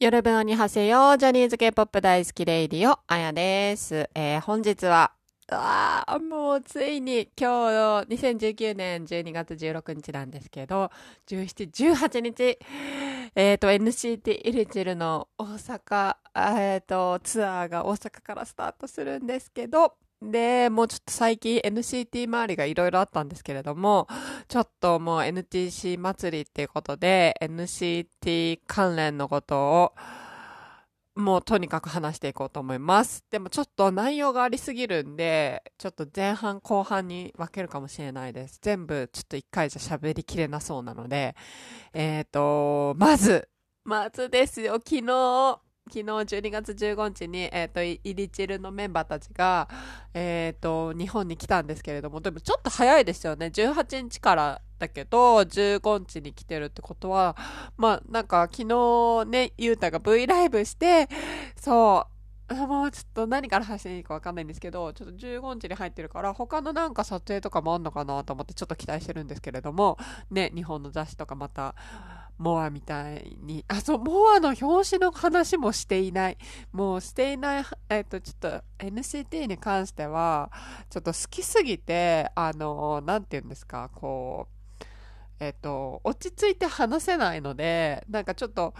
여러분 안녕하세요、ジャニーズ K-POP 大好き Radio、あやです。えー、本日は、あーもうついに今日の2019年12月16日なんですけど、17、18日、えっ、と、NCT イリチルの大阪、えっ、と、ツアーが大阪からスタートするんですけど、で、もうちょっと最近 NCT 周りがいろいろあったんですけれども、ちょっともう NCT 祭りっていうことで、NCT 関連のことを、もうとにかく話していこうと思います。でもちょっと内容がありすぎるんで、ちょっと前半後半に分けるかもしれないです。全部ちょっと一回じゃ喋りきれなそうなので、えっ、と、まず、まずですよ、昨日、昨日12月15日に、えっ、と、イリチルのメンバーたちが、えっ、と、日本に来たんですけれども、でもちょっと早いですよね。18日からだけど、15日に来てるってことは、まあ、なんか昨日ね、ゆうたが V ライブして、そう、もうちょっと何から話していいかわかんないんですけど、ちょっと15日に入ってるから、他のなんか撮影とかもあんのかなと思ってちょっと期待してるんですけれども、ね、日本の雑誌とかまた、モアみたいに、あ、そう、モアの表紙の話もしていない。もうしていない、えっと、ちょっと NCT に関しては、ちょっと好きすぎて、あの、なんて言うんですか、こう、えっと、落ち着いて話せないので、なんかちょっと、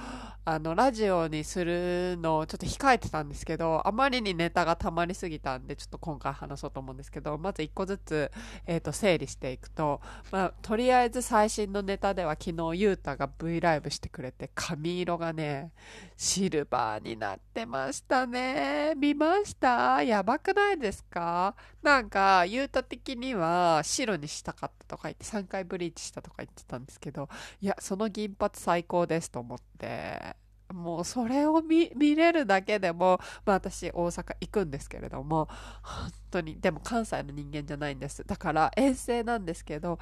あの、ラジオにするのをちょっと控えてたんですけど、あまりにネタが溜まりすぎたんで、ちょっと今回話そうと思うんですけど、まず一個ずつ、えっと、整理していくと、まあ、とりあえず最新のネタでは昨日、ゆうたが V ライブしてくれて、髪色がね、シルバーになってましたね。見ました？やばくないですか？なんか、ゆうた的には白にしたかったとか言って、3回ブリーチしたとか言って言ってたんですけど、いや、その銀髪最高ですと思って、もうそれを見見れるだけでも、まあ私大阪行くんですけれども、本当に、でも関西の人間じゃないんです。だから遠征なんですけど、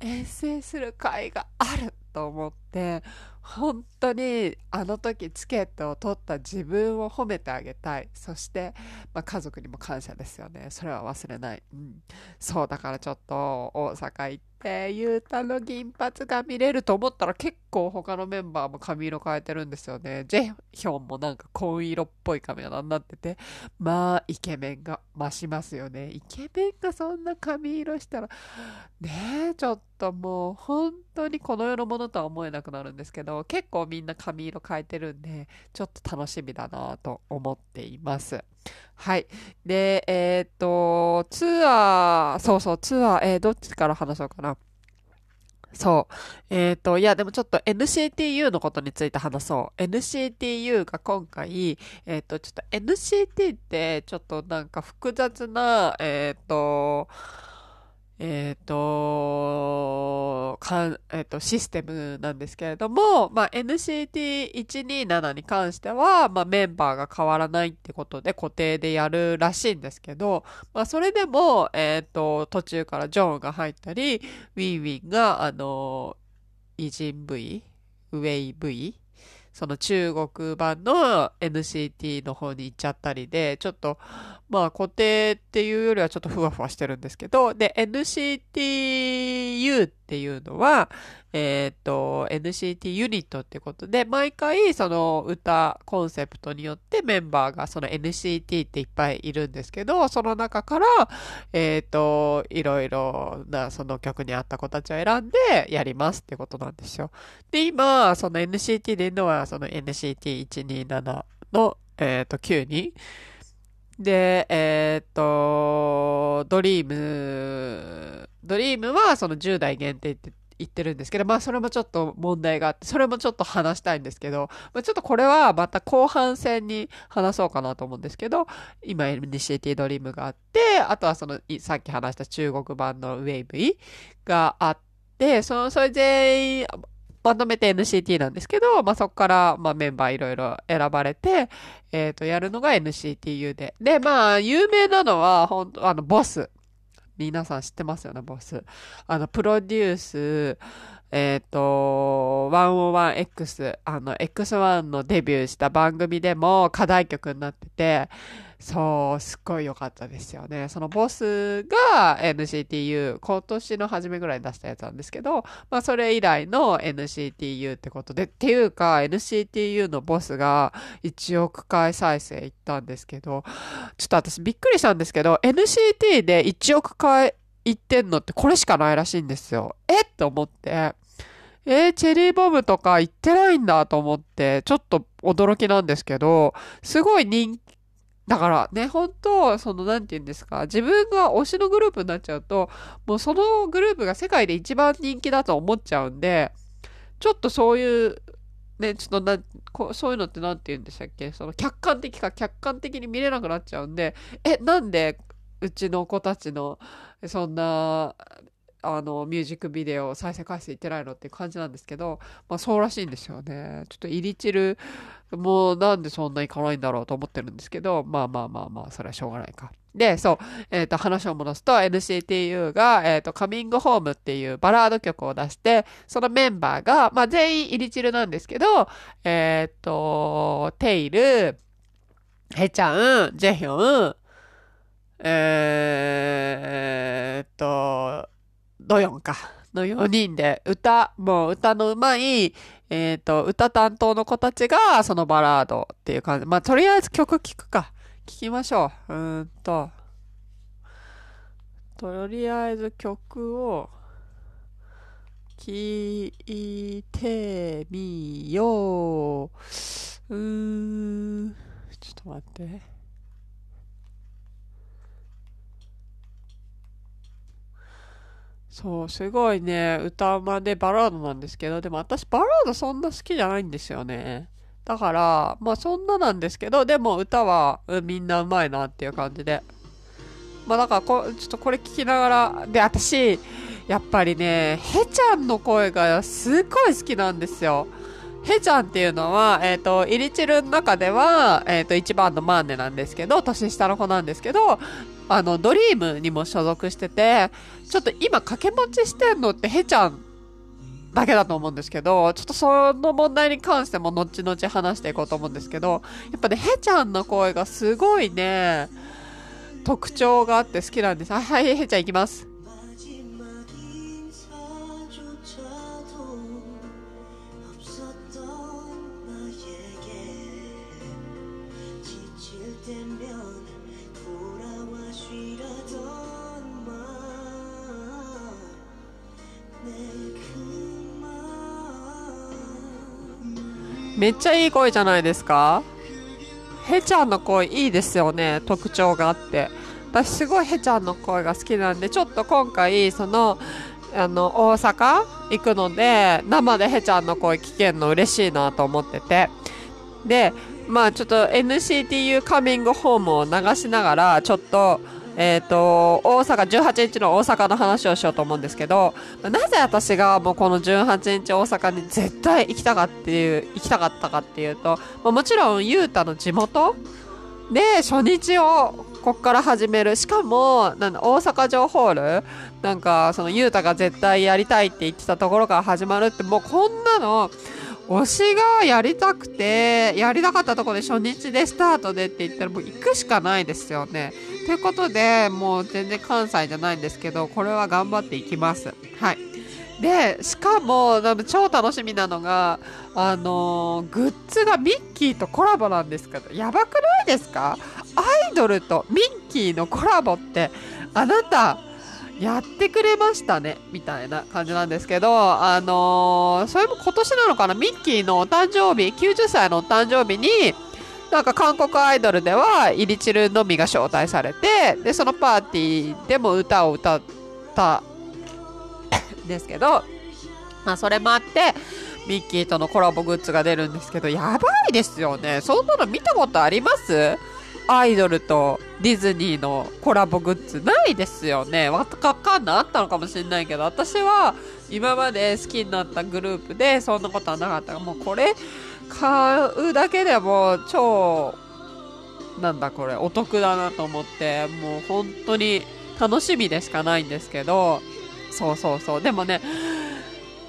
遠征する会があると思って、本当にあの時チケットを取った自分を褒めてあげたい。そして、まあ、家族にも感謝ですよね。それは忘れない。うん。そう、だからちょっと大阪行って、ゆうたの銀髪が見れると思ったら結構他のメンバーも髪色変えてるんですよね。ジェヒョンもなんか紺色っぽい髪型になってて、まあイケメンが増しますよね。イケメンがそんな髪色したら、ねえ、ちょっともう本当にこの世のものとは思えなくなるんですけど、結構みんな髪色変えてるんで、ちょっと楽しみだなと思っています。はい。で、えっと、ツアー、そうそう、ツアー、えーどっちから話そうかな。そう。えっと、いや、でもちょっと NCTU のことについて話そう。NCTU が今回、えっと、ちょっと NCT って、ちょっとなんか複雑な、えっと、えっと、かん、えっと、システムなんですけれども、まあ、NCT127 に関しては、まあ、メンバーが変わらないってことで固定でやるらしいんですけど、まあ、それでも、えっと、途中からジョンが入ったり、ウィンウィンが、あの、イジン V? ウェイ V? その中国版の NCT の方に行っちゃったりで、ちょっと、まあ固定っていうよりはちょっとふわふわしてるんですけど、で、NCTU ってっていうのは、えっと、NCT ユニットってことで、毎回その歌、コンセプトによってメンバーがその NCT っていっぱいいるんですけど、その中から、えっと、いろいろなその曲に合った子たちを選んでやりますってことなんですよ。で、今、その NCT でいるのは、その NCT127 の、えっと、9人。で、えっと、ドリーム、ドリームはその10代限定って言ってるんですけど、まあそれもちょっと問題があって、それもちょっと話したいんですけど、まあ、ちょっとこれはまた後半戦に話そうかなと思うんですけど、今 NCT ドリームがあって、あとはその、さっき話した中国版のウェイブイがあって、その、それ全員、まとめて NCT なんですけど、まあ、そこから、まあ、メンバーいろいろ選ばれて、えっ、と、やるのが NCTU で。で、まあ、有名なのは、ほんと、あの、ボス。皆さん知ってますよね、ボス。あの、プロデュース、えっ、と、101X、あの、X1 のデビューした番組でも課題曲になってて、そう、すっごい良かったですよね。そのボスが NCTU、今年の初めぐらいに出したやつなんですけど、まあそれ以来の NCTU ってことで、っていうか NCTU のボスが1億回再生いったんですけど、ちょっと私びっくりしたんですけど、NCT で1億回いってんのってこれしかないらしいんですよ。えって思って。えー、チェリーボムとか行ってないんだと思って、ちょっと驚きなんですけど、すごい人、だからね、本当その、なんて言うんですか、自分が推しのグループになっちゃうと、もうそのグループが世界で一番人気だと思っちゃうんで、ちょっとそういう、ね、ちょっとな、こそういうのって何て言うんでしたっけその客観的か客観的に見れなくなっちゃうんで、え、なんでうちの子たちの、そんな、あの、ミュージックビデオ再生回数いってないのっていう感じなんですけど、まあそうらしいんですよね。ちょっとイリチル、もうなんでそんないかないんだろうと思ってるんですけど、まあまあまあまあ、それはしょうがないか。で、そう、えっ、ー、と、話を戻すと、NCTU が、えっ、ー、と、カミングホームっていうバラード曲を出して、そのメンバーが、まあ全員イリチルなんですけど、えっ、ー、と、テイル、ヘちゃん、ジェヒョン、えー、っと、ドヨンか。の4人で歌、もう歌の上手い、えっ、と、歌担当の子たちがそのバラードっていう感じ。まあ、とりあえず曲聴くか。聴きましょう。うんと。とりあえず曲を聴いてみよう。うーん。ちょっと待って。そう、すごいね、歌うまでバラードなんですけど、でも私バラードそんな好きじゃないんですよね。だから、まあそんななんですけど、でも歌は、うん、みんなうまいなっていう感じで。まあだからこ、ちょっとこれ聞きながら、で、私、やっぱりね、へちゃんの声がすごい好きなんですよ。へちゃんっていうのは、えっ、ー、と、イリチルの中では、えっ、ー、と、一番のマーネなんですけど、年下の子なんですけど、あの、ドリームにも所属してて、ちょっと今掛け持ちしてんのってヘちゃんだけだと思うんですけど、ちょっとその問題に関しても後々話していこうと思うんですけど、やっぱね、ヘちゃんの声がすごいね、特徴があって好きなんです。はい、ヘちゃん行きます。めっちゃいい声じゃないですか。へちゃんの声いいですよね。特徴があって。私すごいへちゃんの声が好きなんでちょっと今回そのあの大阪行くので生でへちゃんの声聞けるの嬉しいなと思ってて。でまあちょっと NCTU カミングホームを流しながらちょっとえ、ー、と、大阪、18日の大阪の話をしようと思うんですけど、なぜ私がもうこの18日大阪に絶対行きたかっていう、行きたかったかっていうと、もちろん、ゆうたの地元で初日をこっから始める。しかも、なん大阪城ホールなんか、そのゆうたが絶対やりたいって言ってたところから始まるって、もうこんなの、推しがやりたくて、やりたかったとこで初日でスタートでって言ったらもう行くしかないですよね。ということで、もう全然関西じゃないんですけど、これは頑張っていきます。はい。で、しかも、超楽しみなのが、あのー、グッズがミッキーとコラボなんですけど、やばくないですか？アイドルとミッキーのコラボって、あなた、やってくれましたね、みたいな感じなんですけど、あのー、それも今年なのかな、ミッキーのお誕生日、90歳のお誕生日に、なんか韓国アイドルでは、イリチルのみが招待されて、で、そのパーティーでも歌を歌ったんですけど、まあ、それもあって、ミッキーとのコラボグッズが出るんですけど、やばいですよね。そんなの見たことあります？アイドルとディズニーのコラボグッズないですよね。わかんない。あったのかもしれないけど、私は今まで好きになったグループでそんなことはなかったもうこれ、買うだけでも超、なんだこれ、お得だなと思って、もう本当に楽しみでしかないんですけど、そうそうそう。でもね、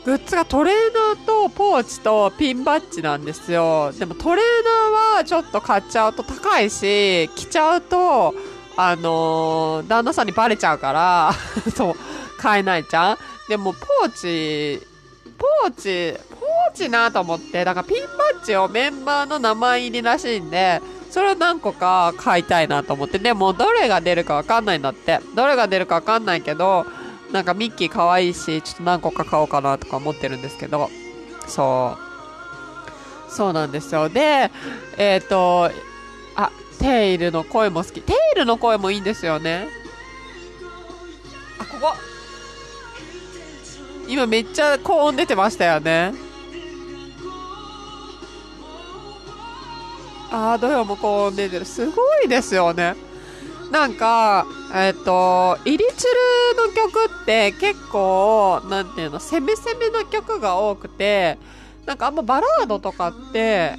グッズがトレーナーとポーチとピンバッジなんですよ。でもトレーナーはちょっと買っちゃうと高いし、着ちゃうと、あのー、旦那さんにバレちゃうから、そう、買えないじゃん。でもポーチ、ポーチ、ポーチなと思って、だからピンバッジをメンバーの名前入りらしいんで、それを何個か買いたいなと思って、でもどれが出るかわかんないんだって。どれが出るかわかんないけど、なんかミッキー可愛いし、ちょっと何個か買おうかなとか思ってるんですけど、そう。そうなんですよ。で、えっ、ー、と、あ、テイルの声も好き。テイルの声もいいんですよね。あ、ここ。今めっちゃ高音出てましたよね。あー、どれも高音出てる。すごいですよね。なんか、えっ、ー、と、イリチルの曲って結構、なんていうの、攻め攻めの曲が多くて、なんかあんまバラードとかって、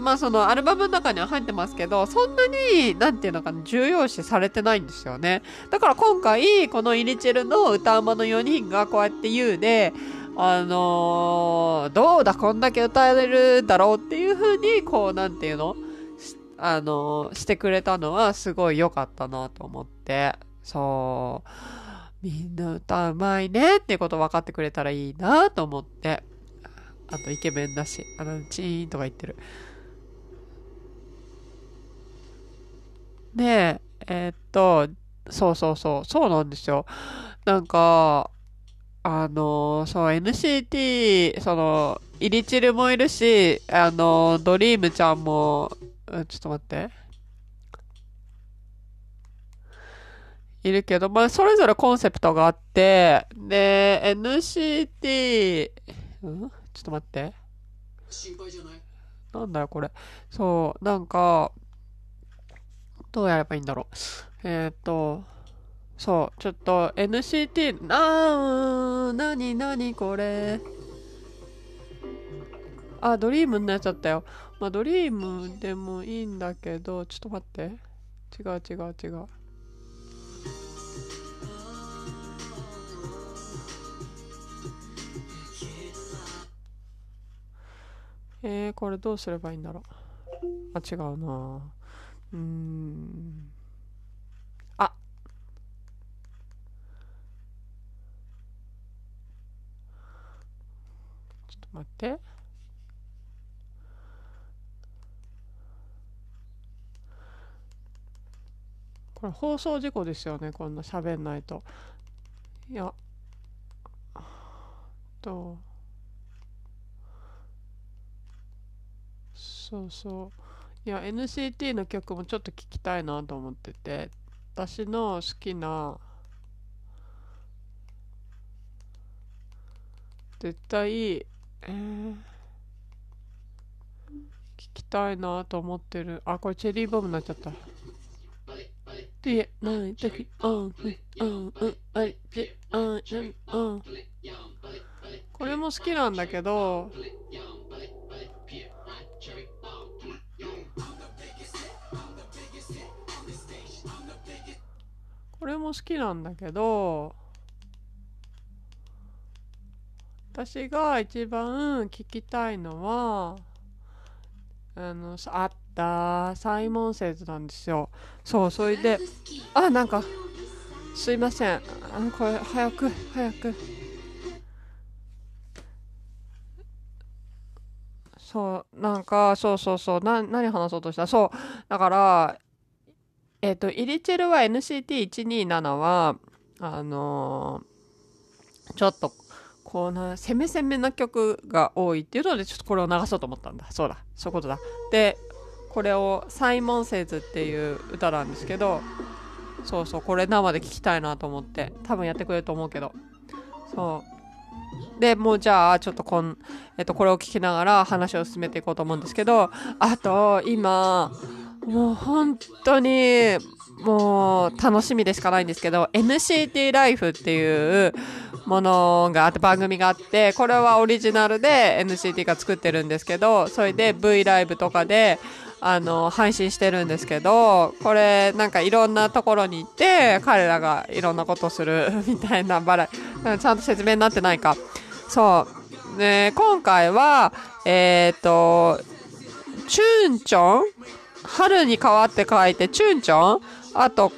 まあそのアルバムの中には入ってますけど、そんなに、なんていうのかな、重要視されてないんですよね。だから今回、このイリチルの歌うまの4人がこうやって言うで、あのー、どうだ、こんだけ歌えるだろうっていう風に、こう、なんていうのあの、してくれたのはすごい良かったなと思って、そう、みんな歌うまいねってこと分かってくれたらいいなと思って、あとイケメンだし、あの、チーンとか言ってる。で、えー、っと、そうそうそう、そうなんですよ。なんか、あの、そう、NCT、その、イリチルもいるし、あの、ドリームちゃんも、うん、ちょっと待って。いるけど、まあ、それぞれコンセプトがあって、で、NCT、うん？ちょっと待って。心配じゃない？なんだよ、これ。そう、なんか、どうやればいいんだろう。えっ、ー、と、そう、ちょっと NCT、なー、なになにこれ。あ、ドリームになっちゃったよ。まあ、ドリームでもいいんだけど、ちょっと待って。違う違う違う。えー、これどうすればいいんだろう。あ、違うなうん。あちょっと待って。これ放送事故ですよね、こんな喋んないと。いや、と、そうそう。いや NCT の曲もちょっと聴きたいなと思ってて私の好きな絶対えー、聞きたいなと思ってるあこれチェリーボムになっちゃったでない時うんうんうんあいでうんうんこれも好きなんだけどこれも好きなんだけど私が一番聞きたいのはあのあったサイモンセーズなんですよそうそれであなんかすいませんあこれ早く早くそうなんかそうそうそうな何話そうとした？そうだからえっ、ー、と、イリチェルは NCT127 は、あのー、ちょっと、こうな、攻め攻めな曲が多いっていうので、ちょっとこれを流そうと思ったんだ。そうだ、そういうことだ。で、これを、サイモンセイズっていう歌なんですけど、そうそう、これ生で聴きたいなと思って、多分やってくれると思うけど、そう。で、もうじゃあ、ちょっとこん、えっと、これを聞きながら話を進めていこうと思うんですけど、あと、今、もう本当に、もう楽しみでしかないんですけど、NCT ライフっていうものがあって、番組があって、これはオリジナルで NCT が作ってるんですけど、それで V ライブとかで、あの、配信してるんですけど、これなんかいろんなところに行って、彼らがいろんなことするみたいなバラ、ちゃんと説明になってないか。そう。ね、今回は、えっ、ー、と、チュンチョン？春に変わって書いてチュンチョン？あと、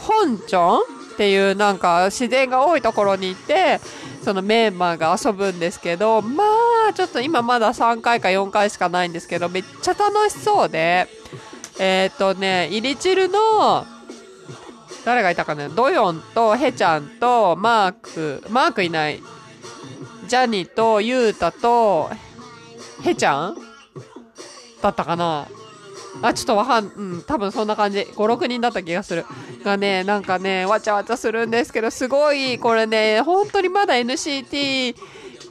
ホンチョン？っていうなんか自然が多いところに行って、そのメンバーが遊ぶんですけど、まあ、ちょっと今まだ3回か4回しかないんですけど、めっちゃ楽しそうで、えっ、とね、イリチルの、誰がいたかな？ドヨンとヘちゃんとマーク、マークいない。ジャニとユータとヘちゃんだったかな？あ、ちょっとわかん、うん、多分そんな感じ。5、6人だった気がする。がね、なんかね、わちゃわちゃするんですけど、すごい、これね、本当にまだ NCT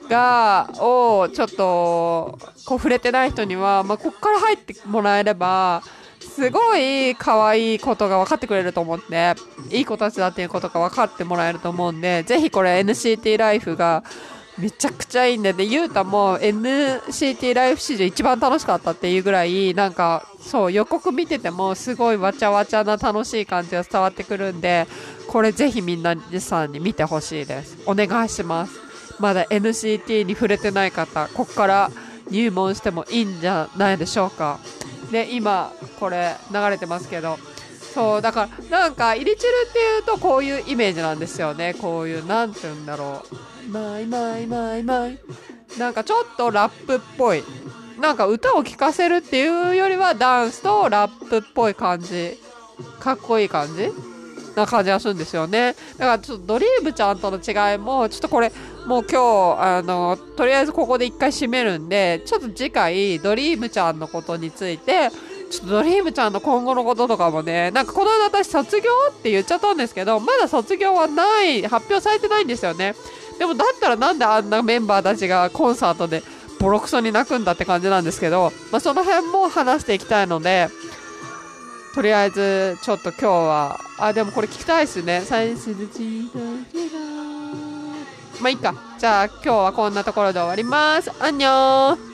が、を、ちょっと、こう触れてない人には、まあ、こっから入ってもらえれば、すごい可愛いことが分かってくれると思って、いい子たちだっていうことが分かってもらえると思うんで、ぜひこれ NCT ライフがめちゃくちゃいいんで、で、ゆうたも NCT ライフ史上一番楽しかったっていうぐらい、なんか、そう、予告見ててもすごいわちゃわちゃな楽しい感じが伝わってくるんで、これぜひみんなさんに見てほしいです。お願いします。まだ NCT に触れてない方、こっから入門してもいいんじゃないでしょうか。で、今、これ流れてますけど、そう、だから、なんか、イリチルっていうとこういうイメージなんですよね。こういう、なんて言うんだろう。マイマイマイマイ。なんかちょっとラップっぽい。なんか歌を聴かせるっていうよりはダンスとラップっぽい感じ。かっこいい感じな感じがするんですよね。だからちょっとドリームちゃんとの違いも、ちょっとこれ、もう今日、あの、とりあえずここで一回締めるんで、ちょっと次回、ドリームちゃんのことについて、ちょっとドリームちゃんの今後のこととかもね、なんかこの間私卒業って言っちゃったんですけど、まだ卒業はない、発表されてないんですよね。でもだったらなんであんなメンバーたちがコンサートでボロクソに泣くんだって感じなんですけど、まあ、その辺も話していきたいので、とりあえずちょっと今日は、あ、でもこれ聞きたいですね。最初でまあいいか。じゃあ今日はこんなところで終わります。あんにょー